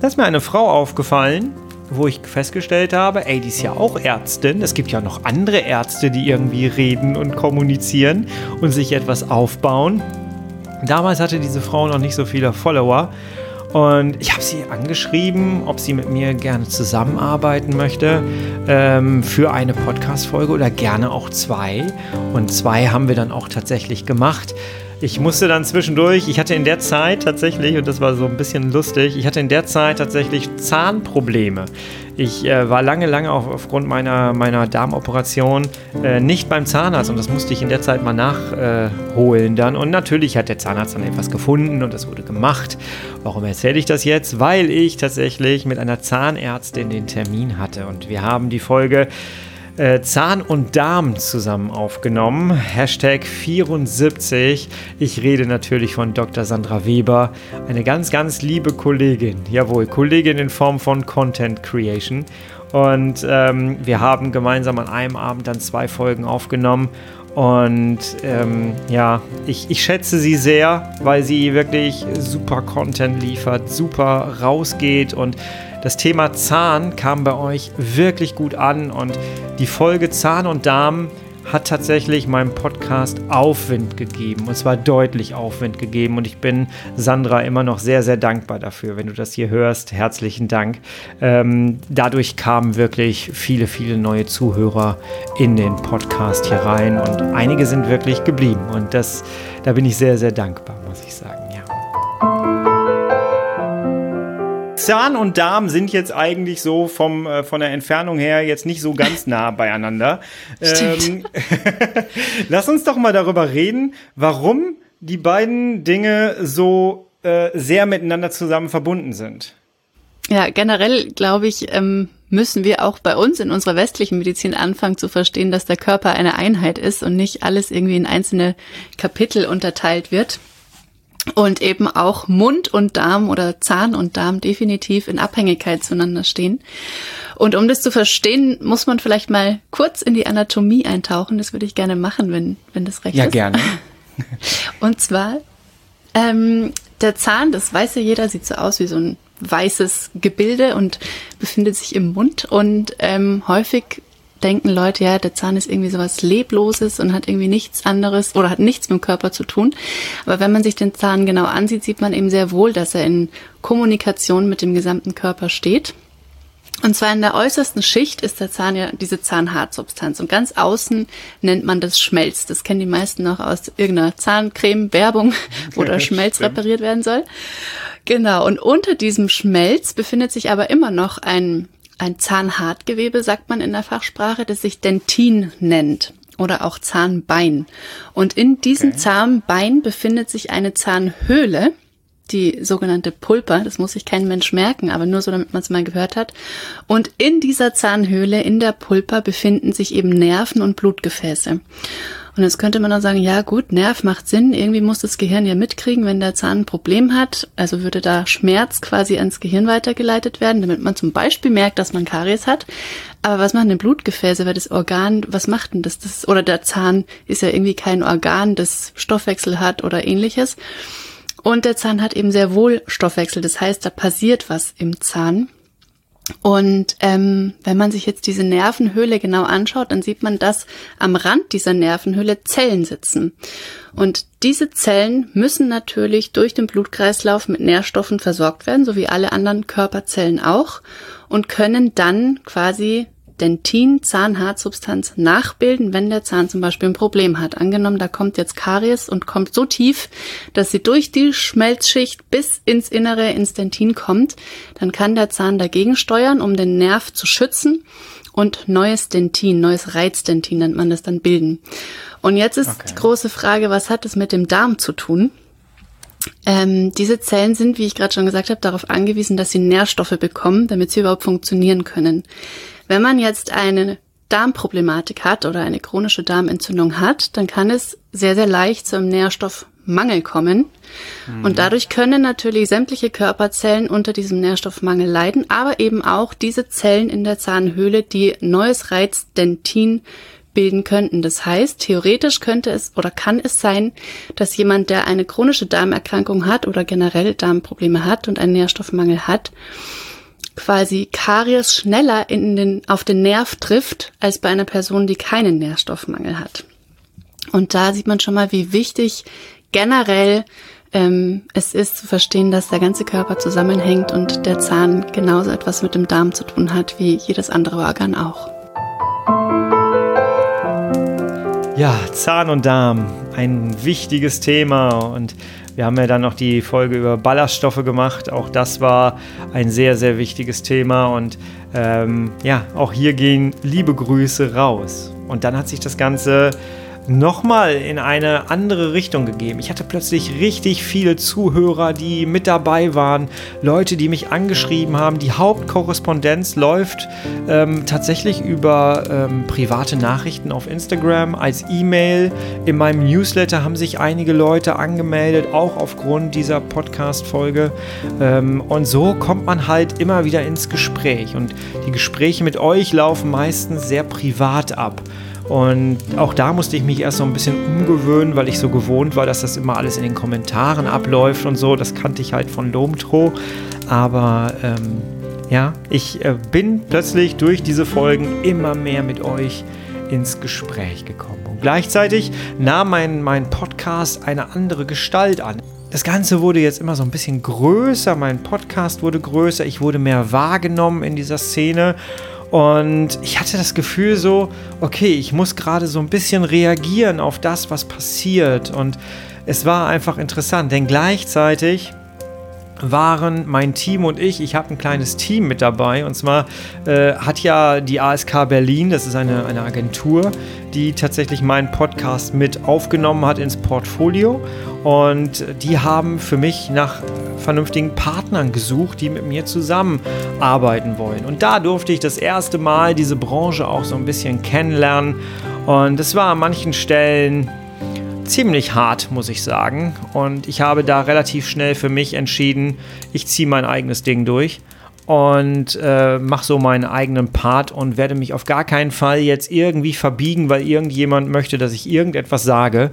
Da ist mir eine Frau aufgefallen, wo ich festgestellt habe, ey, die ist ja auch Ärztin. Es gibt ja noch andere Ärzte, die irgendwie reden und kommunizieren und sich etwas aufbauen. Damals hatte diese Frau noch nicht so viele Follower. Und ich habe sie angeschrieben, ob sie mit mir gerne zusammenarbeiten möchte ähm, für eine Podcast-Folge oder gerne auch zwei. Und zwei haben wir dann auch tatsächlich gemacht. Ich musste dann zwischendurch, ich hatte in der Zeit tatsächlich, und das war so ein bisschen lustig, ich hatte in der Zeit tatsächlich Zahnprobleme. Ich äh, war lange, lange auf, aufgrund meiner, meiner Darmoperation äh, nicht beim Zahnarzt und das musste ich in der Zeit mal nachholen dann. Und natürlich hat der Zahnarzt dann etwas gefunden und das wurde gemacht. Warum erzähle ich das jetzt? Weil ich tatsächlich mit einer Zahnärztin den Termin hatte und wir haben die Folge äh, Zahn und Darm zusammen aufgenommen. Hashtag 74. Ich rede natürlich von Dr. Sandra Weber, eine ganz, ganz liebe Kollegin. Jawohl, Kollegin in Form von Content Creation. Und ähm, wir haben gemeinsam an einem Abend dann zwei Folgen aufgenommen. Und ähm, ja, ich, ich schätze sie sehr, weil sie wirklich super Content liefert, super rausgeht und das Thema Zahn kam bei euch wirklich gut an und die Folge Zahn und Darm hat tatsächlich meinem Podcast Aufwind gegeben. Und zwar deutlich Aufwind gegeben. Und ich bin Sandra immer noch sehr, sehr dankbar dafür. Wenn du das hier hörst, herzlichen Dank. Ähm, dadurch kamen wirklich viele, viele neue Zuhörer in den Podcast hier rein. Und einige sind wirklich geblieben. Und das, da bin ich sehr, sehr dankbar, muss ich sagen. Zahn und Darm sind jetzt eigentlich so vom, äh, von der Entfernung her jetzt nicht so ganz nah beieinander. Ähm, lass uns doch mal darüber reden, warum die beiden Dinge so äh, sehr miteinander zusammen verbunden sind. Ja, generell glaube ich, ähm, müssen wir auch bei uns in unserer westlichen Medizin anfangen zu verstehen, dass der Körper eine Einheit ist und nicht alles irgendwie in einzelne Kapitel unterteilt wird. Und eben auch Mund und Darm oder Zahn und Darm definitiv in Abhängigkeit zueinander stehen. Und um das zu verstehen, muss man vielleicht mal kurz in die Anatomie eintauchen. Das würde ich gerne machen, wenn, wenn das recht ja, ist. Ja, gerne. Und zwar, ähm, der Zahn, das weiß ja jeder, sieht so aus wie so ein weißes Gebilde und befindet sich im Mund. Und ähm, häufig denken Leute, ja, der Zahn ist irgendwie sowas Lebloses und hat irgendwie nichts anderes oder hat nichts mit dem Körper zu tun. Aber wenn man sich den Zahn genau ansieht, sieht man eben sehr wohl, dass er in Kommunikation mit dem gesamten Körper steht. Und zwar in der äußersten Schicht ist der Zahn ja diese Zahnhartsubstanz und ganz außen nennt man das Schmelz. Das kennen die meisten noch aus irgendeiner Zahncreme, Werbung, wo der Schmelz repariert werden soll. Genau. Und unter diesem Schmelz befindet sich aber immer noch ein ein Zahnhartgewebe, sagt man in der Fachsprache, das sich Dentin nennt oder auch Zahnbein. Und in diesem okay. Zahnbein befindet sich eine Zahnhöhle, die sogenannte Pulpa, das muss sich kein Mensch merken, aber nur so, damit man es mal gehört hat. Und in dieser Zahnhöhle, in der Pulpa, befinden sich eben Nerven und Blutgefäße. Und jetzt könnte man dann sagen, ja gut, Nerv macht Sinn, irgendwie muss das Gehirn ja mitkriegen, wenn der Zahn ein Problem hat. Also würde da Schmerz quasi ans Gehirn weitergeleitet werden, damit man zum Beispiel merkt, dass man Karies hat. Aber was machen denn Blutgefäße? Weil das Organ, was macht denn das? das oder der Zahn ist ja irgendwie kein Organ, das Stoffwechsel hat oder ähnliches. Und der Zahn hat eben sehr wohl Stoffwechsel. Das heißt, da passiert was im Zahn. Und ähm, wenn man sich jetzt diese Nervenhöhle genau anschaut, dann sieht man, dass am Rand dieser Nervenhöhle Zellen sitzen. Und diese Zellen müssen natürlich durch den Blutkreislauf mit Nährstoffen versorgt werden, so wie alle anderen Körperzellen auch, und können dann quasi Dentin, Zahnhartsubstanz nachbilden, wenn der Zahn zum Beispiel ein Problem hat. Angenommen, da kommt jetzt Karies und kommt so tief, dass sie durch die Schmelzschicht bis ins Innere ins Dentin kommt, dann kann der Zahn dagegen steuern, um den Nerv zu schützen und neues Dentin, neues Reizdentin nennt man das dann bilden. Und jetzt ist okay. die große Frage, was hat es mit dem Darm zu tun? Ähm, diese Zellen sind, wie ich gerade schon gesagt habe, darauf angewiesen, dass sie Nährstoffe bekommen, damit sie überhaupt funktionieren können. Wenn man jetzt eine Darmproblematik hat oder eine chronische Darmentzündung hat, dann kann es sehr, sehr leicht zum Nährstoffmangel kommen. Mhm. Und dadurch können natürlich sämtliche Körperzellen unter diesem Nährstoffmangel leiden, aber eben auch diese Zellen in der Zahnhöhle, die neues Reizdentin bilden könnten. Das heißt, theoretisch könnte es oder kann es sein, dass jemand, der eine chronische Darmerkrankung hat oder generell Darmprobleme hat und einen Nährstoffmangel hat, quasi Karies schneller in den, auf den Nerv trifft, als bei einer Person, die keinen Nährstoffmangel hat. Und da sieht man schon mal, wie wichtig generell ähm, es ist zu verstehen, dass der ganze Körper zusammenhängt und der Zahn genauso etwas mit dem Darm zu tun hat wie jedes andere Organ auch. Ja, Zahn und Darm, ein wichtiges Thema und wir haben ja dann noch die Folge über Ballaststoffe gemacht. Auch das war ein sehr, sehr wichtiges Thema. Und ähm, ja, auch hier gehen liebe Grüße raus. Und dann hat sich das Ganze nochmal in eine andere Richtung gegeben. Ich hatte plötzlich richtig viele Zuhörer, die mit dabei waren, Leute, die mich angeschrieben haben. Die Hauptkorrespondenz läuft ähm, tatsächlich über ähm, private Nachrichten auf Instagram als E-Mail. In meinem Newsletter haben sich einige Leute angemeldet, auch aufgrund dieser Podcast-Folge. Ähm, und so kommt man halt immer wieder ins Gespräch. Und die Gespräche mit euch laufen meistens sehr privat ab. Und auch da musste ich mich erst so ein bisschen umgewöhnen, weil ich so gewohnt war, dass das immer alles in den Kommentaren abläuft und so. Das kannte ich halt von Lomtro. Aber ähm, ja, ich äh, bin plötzlich durch diese Folgen immer mehr mit euch ins Gespräch gekommen. Und gleichzeitig nahm mein, mein Podcast eine andere Gestalt an. Das Ganze wurde jetzt immer so ein bisschen größer, mein Podcast wurde größer, ich wurde mehr wahrgenommen in dieser Szene und ich hatte das Gefühl so, okay, ich muss gerade so ein bisschen reagieren auf das, was passiert. Und es war einfach interessant, denn gleichzeitig waren mein Team und ich, ich habe ein kleines Team mit dabei. Und zwar äh, hat ja die ASK Berlin, das ist eine, eine Agentur, die tatsächlich meinen Podcast mit aufgenommen hat ins Portfolio. Und die haben für mich nach vernünftigen Partnern gesucht, die mit mir zusammenarbeiten wollen. Und da durfte ich das erste Mal diese Branche auch so ein bisschen kennenlernen. Und es war an manchen Stellen ziemlich hart, muss ich sagen. Und ich habe da relativ schnell für mich entschieden, ich ziehe mein eigenes Ding durch und äh, mache so meinen eigenen Part und werde mich auf gar keinen Fall jetzt irgendwie verbiegen, weil irgendjemand möchte, dass ich irgendetwas sage.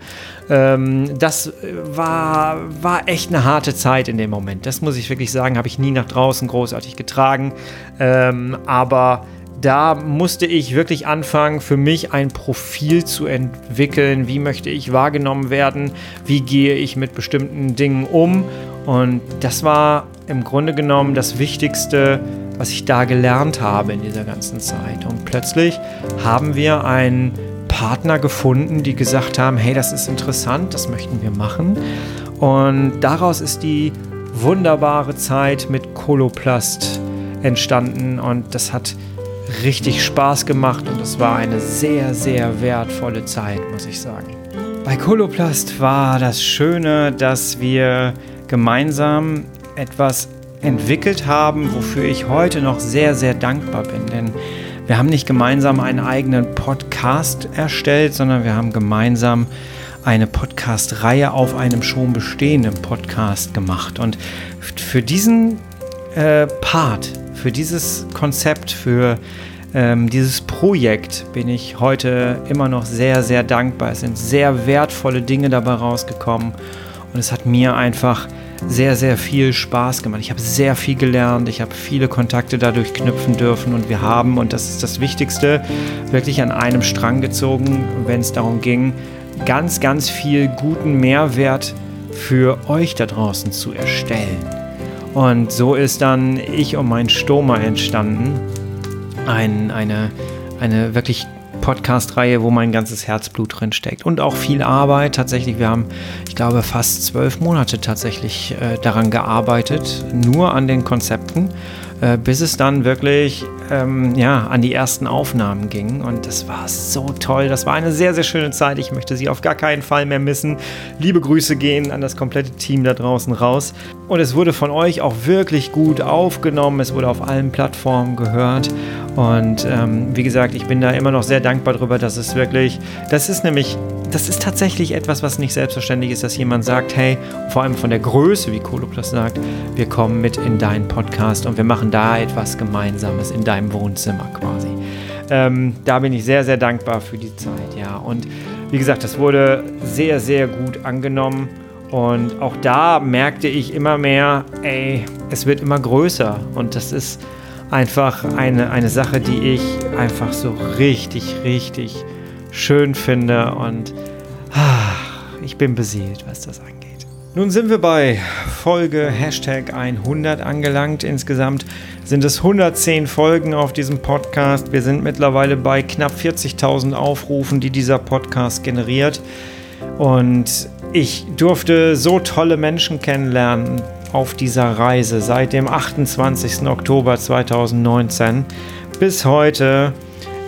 Ähm, das war, war echt eine harte Zeit in dem Moment. Das muss ich wirklich sagen, habe ich nie nach draußen großartig getragen. Ähm, aber da musste ich wirklich anfangen, für mich ein Profil zu entwickeln. Wie möchte ich wahrgenommen werden? Wie gehe ich mit bestimmten Dingen um? Und das war im Grunde genommen das Wichtigste, was ich da gelernt habe in dieser ganzen Zeit. Und plötzlich haben wir einen Partner gefunden, die gesagt haben, hey, das ist interessant, das möchten wir machen. Und daraus ist die wunderbare Zeit mit Koloplast entstanden und das hat richtig Spaß gemacht und es war eine sehr, sehr wertvolle Zeit, muss ich sagen. Bei Koloplast war das Schöne, dass wir gemeinsam etwas entwickelt haben, wofür ich heute noch sehr, sehr dankbar bin. Denn wir haben nicht gemeinsam einen eigenen Podcast erstellt, sondern wir haben gemeinsam eine Podcast-Reihe auf einem schon bestehenden Podcast gemacht. Und für diesen äh, Part, für dieses Konzept, für ähm, dieses Projekt bin ich heute immer noch sehr, sehr dankbar. Es sind sehr wertvolle Dinge dabei rausgekommen und es hat mir einfach sehr, sehr viel Spaß gemacht. Ich habe sehr viel gelernt, ich habe viele Kontakte dadurch knüpfen dürfen und wir haben, und das ist das Wichtigste, wirklich an einem Strang gezogen, wenn es darum ging, ganz, ganz viel guten Mehrwert für euch da draußen zu erstellen. Und so ist dann ich und mein Stoma entstanden. Ein, eine, eine wirklich Podcast-Reihe, wo mein ganzes Herzblut drin steckt. Und auch viel Arbeit. Tatsächlich, wir haben, ich glaube, fast zwölf Monate tatsächlich äh, daran gearbeitet, nur an den Konzepten, äh, bis es dann wirklich ähm, ja, an die ersten Aufnahmen ging. Und das war so toll. Das war eine sehr, sehr schöne Zeit. Ich möchte sie auf gar keinen Fall mehr missen. Liebe Grüße gehen an das komplette Team da draußen raus. Und es wurde von euch auch wirklich gut aufgenommen. Es wurde auf allen Plattformen gehört. Und ähm, wie gesagt, ich bin da immer noch sehr dankbar darüber, dass es wirklich, das ist nämlich das ist tatsächlich etwas, was nicht selbstverständlich ist, dass jemand sagt, hey, vor allem von der Größe, wie Koloplas sagt, wir kommen mit in deinen Podcast und wir machen da etwas Gemeinsames in deinem Wohnzimmer quasi. Ähm, da bin ich sehr, sehr dankbar für die Zeit, ja. Und wie gesagt, das wurde sehr, sehr gut angenommen. Und auch da merkte ich immer mehr, ey, es wird immer größer. Und das ist einfach eine, eine Sache, die ich einfach so richtig, richtig schön finde und ach, ich bin beseelt, was das angeht. Nun sind wir bei Folge Hashtag 100 angelangt. Insgesamt sind es 110 Folgen auf diesem Podcast. Wir sind mittlerweile bei knapp 40.000 Aufrufen, die dieser Podcast generiert. Und ich durfte so tolle Menschen kennenlernen auf dieser Reise seit dem 28. Oktober 2019 bis heute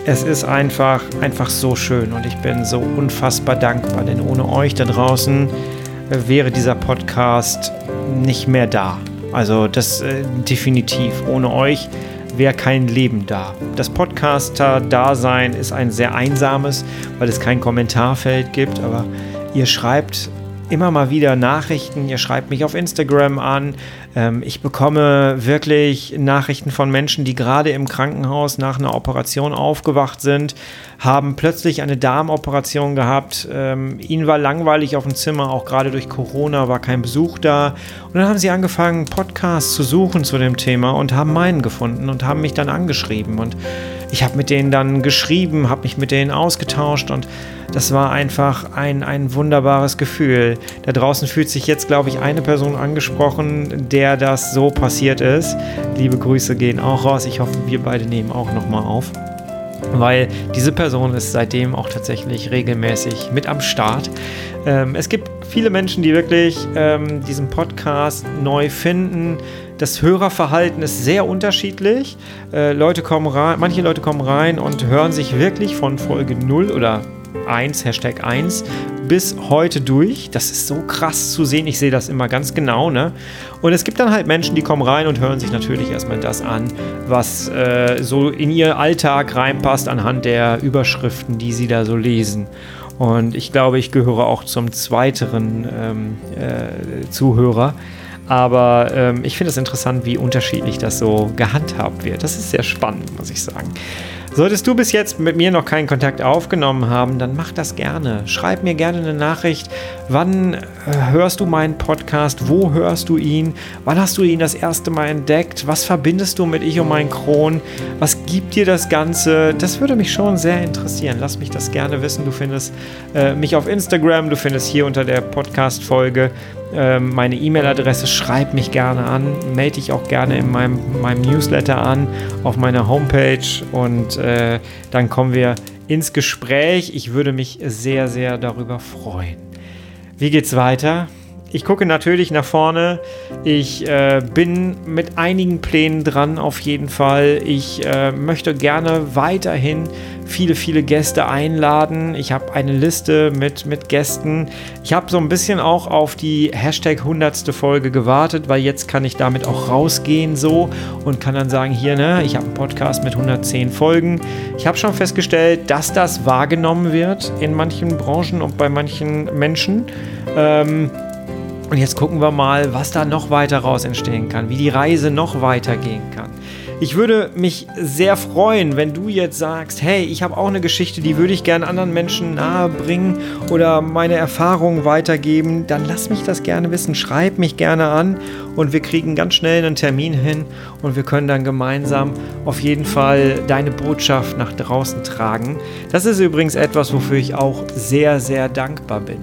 es ist einfach, einfach so schön und ich bin so unfassbar dankbar, denn ohne euch da draußen wäre dieser Podcast nicht mehr da. Also das äh, definitiv. Ohne euch wäre kein Leben da. Das Podcaster-Dasein ist ein sehr einsames, weil es kein Kommentarfeld gibt, aber ihr schreibt immer mal wieder Nachrichten. Ihr schreibt mich auf Instagram an. Ähm, ich bekomme wirklich Nachrichten von Menschen, die gerade im Krankenhaus nach einer Operation aufgewacht sind, haben plötzlich eine Darmoperation gehabt. Ähm, ihnen war langweilig auf dem Zimmer, auch gerade durch Corona war kein Besuch da. Und dann haben sie angefangen, Podcasts zu suchen zu dem Thema und haben meinen gefunden und haben mich dann angeschrieben. Und ich habe mit denen dann geschrieben, habe mich mit denen ausgetauscht und das war einfach ein, ein wunderbares Gefühl. Da draußen fühlt sich jetzt, glaube ich, eine Person angesprochen, der das so passiert ist. Liebe Grüße gehen auch raus. Ich hoffe, wir beide nehmen auch nochmal auf. Weil diese Person ist seitdem auch tatsächlich regelmäßig mit am Start. Ähm, es gibt viele Menschen, die wirklich ähm, diesen Podcast neu finden. Das Hörerverhalten ist sehr unterschiedlich. Äh, Leute kommen rein, manche Leute kommen rein und hören sich wirklich von Folge 0 oder 1, Hashtag 1 bis heute durch. Das ist so krass zu sehen. Ich sehe das immer ganz genau. Ne? Und es gibt dann halt Menschen, die kommen rein und hören sich natürlich erstmal das an, was äh, so in ihr Alltag reinpasst anhand der Überschriften, die sie da so lesen. Und ich glaube, ich gehöre auch zum zweiteren ähm, äh, Zuhörer. Aber ähm, ich finde es interessant, wie unterschiedlich das so gehandhabt wird. Das ist sehr spannend, muss ich sagen. Solltest du bis jetzt mit mir noch keinen Kontakt aufgenommen haben, dann mach das gerne. Schreib mir gerne eine Nachricht. Wann äh, hörst du meinen Podcast? Wo hörst du ihn? Wann hast du ihn das erste Mal entdeckt? Was verbindest du mit Ich und mein Kron? Was gibt dir das Ganze? Das würde mich schon sehr interessieren. Lass mich das gerne wissen. Du findest äh, mich auf Instagram, du findest hier unter der Podcast-Folge ähm, meine E-Mail-Adresse, schreib mich gerne an, melde dich auch gerne in meinem, meinem Newsletter an, auf meiner Homepage und äh, dann kommen wir ins Gespräch. Ich würde mich sehr, sehr darüber freuen. Wie geht's weiter? Ich gucke natürlich nach vorne. Ich äh, bin mit einigen Plänen dran, auf jeden Fall. Ich äh, möchte gerne weiterhin viele, viele Gäste einladen. Ich habe eine Liste mit, mit Gästen. Ich habe so ein bisschen auch auf die Hashtag 100. Folge gewartet, weil jetzt kann ich damit auch rausgehen so und kann dann sagen, hier, ne, ich habe einen Podcast mit 110 Folgen. Ich habe schon festgestellt, dass das wahrgenommen wird in manchen Branchen und bei manchen Menschen. Ähm, und jetzt gucken wir mal, was da noch weiter raus entstehen kann, wie die Reise noch weitergehen kann. Ich würde mich sehr freuen, wenn du jetzt sagst, hey, ich habe auch eine Geschichte, die würde ich gerne anderen Menschen nahebringen oder meine Erfahrungen weitergeben, dann lass mich das gerne wissen, schreib mich gerne an und wir kriegen ganz schnell einen Termin hin und wir können dann gemeinsam auf jeden Fall deine Botschaft nach draußen tragen. Das ist übrigens etwas, wofür ich auch sehr, sehr dankbar bin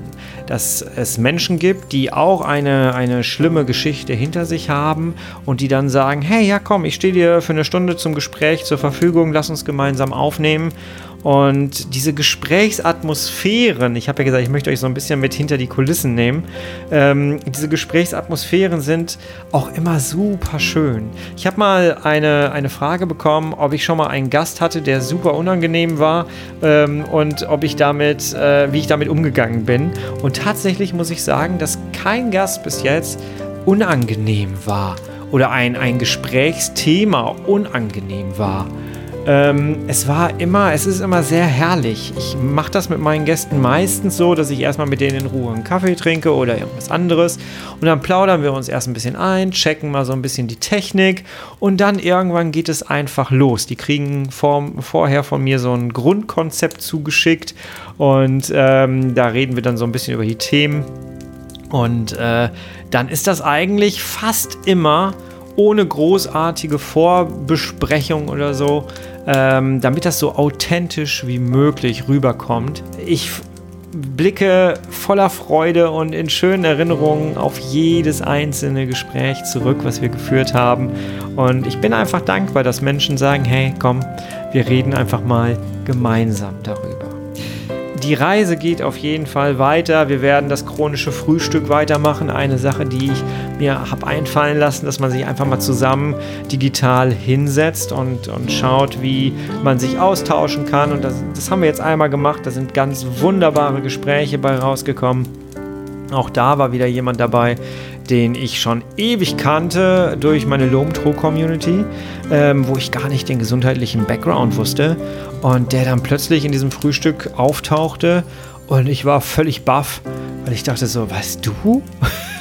dass es Menschen gibt, die auch eine, eine schlimme Geschichte hinter sich haben und die dann sagen, hey, ja komm, ich stehe dir für eine Stunde zum Gespräch zur Verfügung, lass uns gemeinsam aufnehmen. Und diese Gesprächsatmosphären, ich habe ja gesagt, ich möchte euch so ein bisschen mit hinter die Kulissen nehmen. Ähm, diese Gesprächsatmosphären sind auch immer super schön. Ich habe mal eine, eine Frage bekommen, ob ich schon mal einen Gast hatte, der super unangenehm war ähm, und ob ich damit, äh, wie ich damit umgegangen bin. Und tatsächlich muss ich sagen, dass kein Gast bis jetzt unangenehm war oder ein, ein Gesprächsthema unangenehm war. Ähm, es war immer, es ist immer sehr herrlich. Ich mache das mit meinen Gästen meistens so, dass ich erstmal mit denen in Ruhe einen Kaffee trinke oder irgendwas anderes. Und dann plaudern wir uns erst ein bisschen ein, checken mal so ein bisschen die Technik und dann irgendwann geht es einfach los. Die kriegen vor, vorher von mir so ein Grundkonzept zugeschickt und ähm, da reden wir dann so ein bisschen über die Themen. Und äh, dann ist das eigentlich fast immer ohne großartige Vorbesprechung oder so ähm, damit das so authentisch wie möglich rüberkommt. Ich blicke voller Freude und in schönen Erinnerungen auf jedes einzelne Gespräch zurück, was wir geführt haben. Und ich bin einfach dankbar, dass Menschen sagen, hey, komm, wir reden einfach mal gemeinsam darüber die Reise geht auf jeden Fall weiter. Wir werden das chronische Frühstück weitermachen. Eine Sache, die ich mir habe einfallen lassen, dass man sich einfach mal zusammen digital hinsetzt und, und schaut, wie man sich austauschen kann. Und das, das haben wir jetzt einmal gemacht. Da sind ganz wunderbare Gespräche bei rausgekommen. Auch da war wieder jemand dabei, den ich schon ewig kannte durch meine Lomtro-Community, ähm, wo ich gar nicht den gesundheitlichen Background wusste und der dann plötzlich in diesem Frühstück auftauchte und ich war völlig baff, weil ich dachte so, weißt du?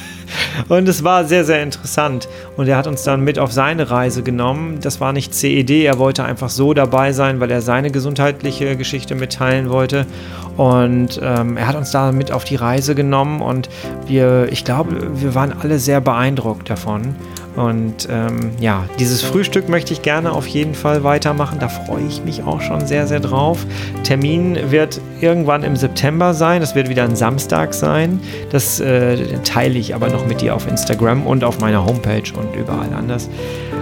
Und es war sehr, sehr interessant. Und er hat uns dann mit auf seine Reise genommen. Das war nicht CED, er wollte einfach so dabei sein, weil er seine gesundheitliche Geschichte mitteilen wollte. Und ähm, er hat uns da mit auf die Reise genommen und wir, ich glaube, wir waren alle sehr beeindruckt davon. Und ähm, ja, dieses Frühstück möchte ich gerne auf jeden Fall weitermachen. Da freue ich mich auch schon sehr, sehr drauf. Termin wird irgendwann im September sein. Das wird wieder ein Samstag sein. Das äh, teile ich aber noch mit dir auf Instagram und auf meiner Homepage und überall anders.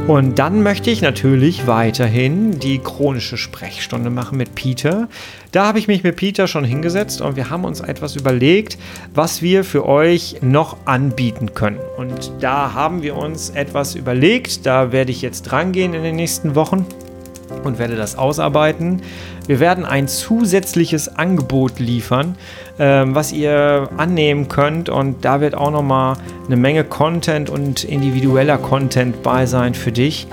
Und dann möchte ich natürlich weiterhin die chronische Sprechstunde machen mit Peter. Da habe ich mich mit Peter schon hingesetzt und wir haben uns etwas überlegt, was wir für euch noch anbieten können. Und da haben wir uns etwas überlegt. Da werde ich jetzt drangehen in den nächsten Wochen und werde das ausarbeiten. Wir werden ein zusätzliches Angebot liefern, ähm, was ihr annehmen könnt und da wird auch nochmal eine Menge Content und individueller Content bei sein für dich.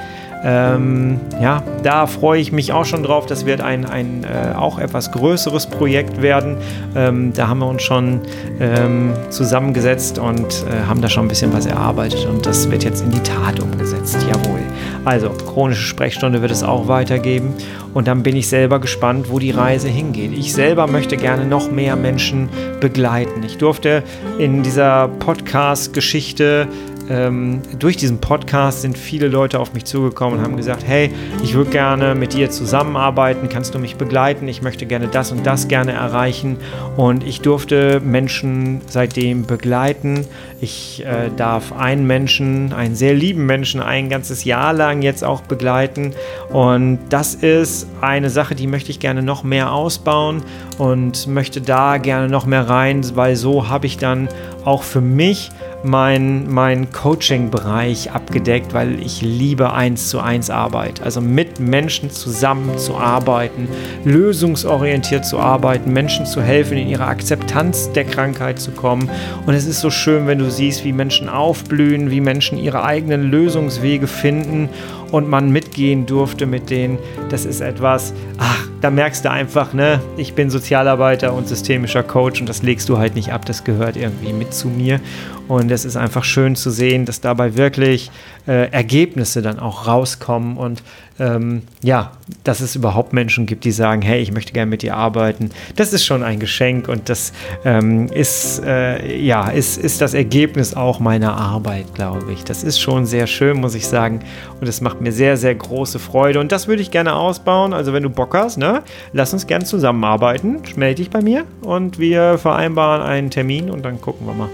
Ähm, ja, da freue ich mich auch schon drauf. Das wird ein, ein äh, auch etwas größeres Projekt werden. Ähm, da haben wir uns schon ähm, zusammengesetzt und äh, haben da schon ein bisschen was erarbeitet und das wird jetzt in die Tat umgesetzt. Jawohl. Also, chronische Sprechstunde wird es auch weitergeben und dann bin ich selber gespannt, wo die Reise hingeht. Ich selber möchte gerne noch mehr Menschen begleiten. Ich durfte in dieser Podcast-Geschichte ähm, durch diesen Podcast sind viele Leute auf mich zugekommen und haben gesagt, hey, ich würde gerne mit dir zusammenarbeiten, kannst du mich begleiten, ich möchte gerne das und das gerne erreichen. Und ich durfte Menschen seitdem begleiten. Ich äh, darf einen Menschen, einen sehr lieben Menschen, ein ganzes Jahr lang jetzt auch begleiten. Und das ist eine Sache, die möchte ich gerne noch mehr ausbauen und möchte da gerne noch mehr rein, weil so habe ich dann auch für mich mein, mein Coaching-Bereich abgedeckt, weil ich liebe eins zu eins Arbeit. Also mit Menschen zusammen zu arbeiten, lösungsorientiert zu arbeiten, Menschen zu helfen, in ihre Akzeptanz der Krankheit zu kommen. Und es ist so schön, wenn du siehst, wie Menschen aufblühen, wie Menschen ihre eigenen Lösungswege finden und man mitgehen durfte mit denen. Das ist etwas, ach, da merkst du einfach, ne, ich bin Sozialarbeiter und systemischer Coach und das legst du halt nicht ab, das gehört irgendwie mit zu mir. Und es ist einfach schön zu sehen, dass dabei wirklich äh, Ergebnisse dann auch rauskommen und ähm, ja, dass es überhaupt Menschen gibt, die sagen, hey, ich möchte gerne mit dir arbeiten. Das ist schon ein Geschenk und das ähm, ist, äh, ja, ist, ist das Ergebnis auch meiner Arbeit, glaube ich. Das ist schon sehr schön, muss ich sagen. Und es macht mir sehr, sehr große Freude. Und das würde ich gerne ausbauen. Also wenn du Bock hast, ne, lass uns gerne zusammenarbeiten. Melde dich bei mir und wir vereinbaren einen Termin und dann gucken wir mal,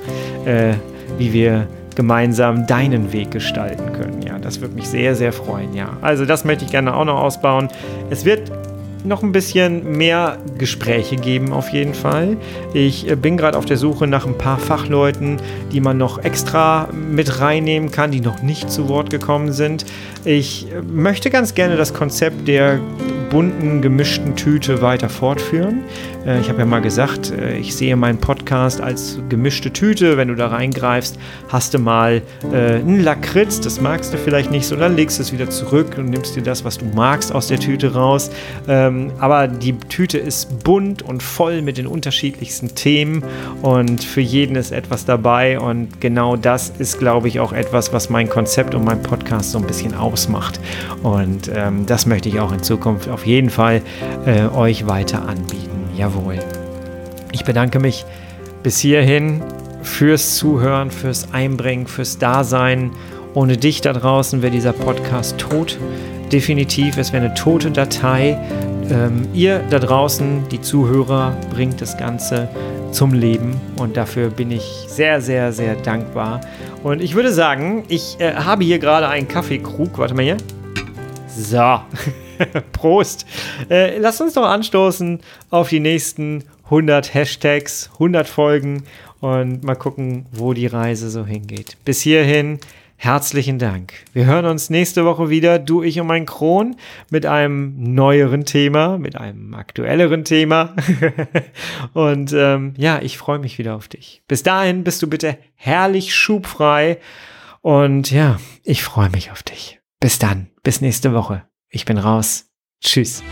äh, wie wir gemeinsam deinen Weg gestalten können. Ja, das würde mich sehr, sehr freuen. Ja, also das möchte ich gerne auch noch ausbauen. Es wird noch ein bisschen mehr Gespräche geben auf jeden Fall. Ich äh, bin gerade auf der Suche nach ein paar Fachleuten, die man noch extra mit reinnehmen kann, die noch nicht zu Wort gekommen sind. Ich äh, möchte ganz gerne das Konzept der bunten, gemischten Tüte weiter fortführen. Äh, ich habe ja mal gesagt, äh, ich sehe meinen Podcast als gemischte Tüte. Wenn du da reingreifst, hast du mal äh, einen Lakritz, das magst du vielleicht nicht so, dann legst du es wieder zurück und nimmst dir das, was du magst, aus der Tüte raus. Ähm, aber die Tüte ist bunt und voll mit den unterschiedlichsten Themen und für jeden ist etwas dabei und genau das ist, glaube ich, auch etwas, was mein Konzept und mein Podcast so ein bisschen ausmacht. Und ähm, das möchte ich auch in Zukunft auf jeden Fall äh, euch weiter anbieten. Jawohl. Ich bedanke mich bis hierhin fürs Zuhören, fürs Einbringen, fürs Dasein. Ohne dich da draußen wäre dieser Podcast tot. Definitiv, es wäre eine tote Datei. Ähm, ihr da draußen, die Zuhörer, bringt das Ganze zum Leben und dafür bin ich sehr, sehr, sehr dankbar. Und ich würde sagen, ich äh, habe hier gerade einen Kaffeekrug. Warte mal hier. So. Prost. Äh, lasst uns doch anstoßen auf die nächsten 100 Hashtags, 100 Folgen und mal gucken, wo die Reise so hingeht. Bis hierhin. Herzlichen Dank. Wir hören uns nächste Woche wieder, du, ich und mein Kron, mit einem neueren Thema, mit einem aktuelleren Thema. und ähm, ja, ich freue mich wieder auf dich. Bis dahin bist du bitte herrlich schubfrei. Und ja, ich freue mich auf dich. Bis dann, bis nächste Woche. Ich bin raus. Tschüss.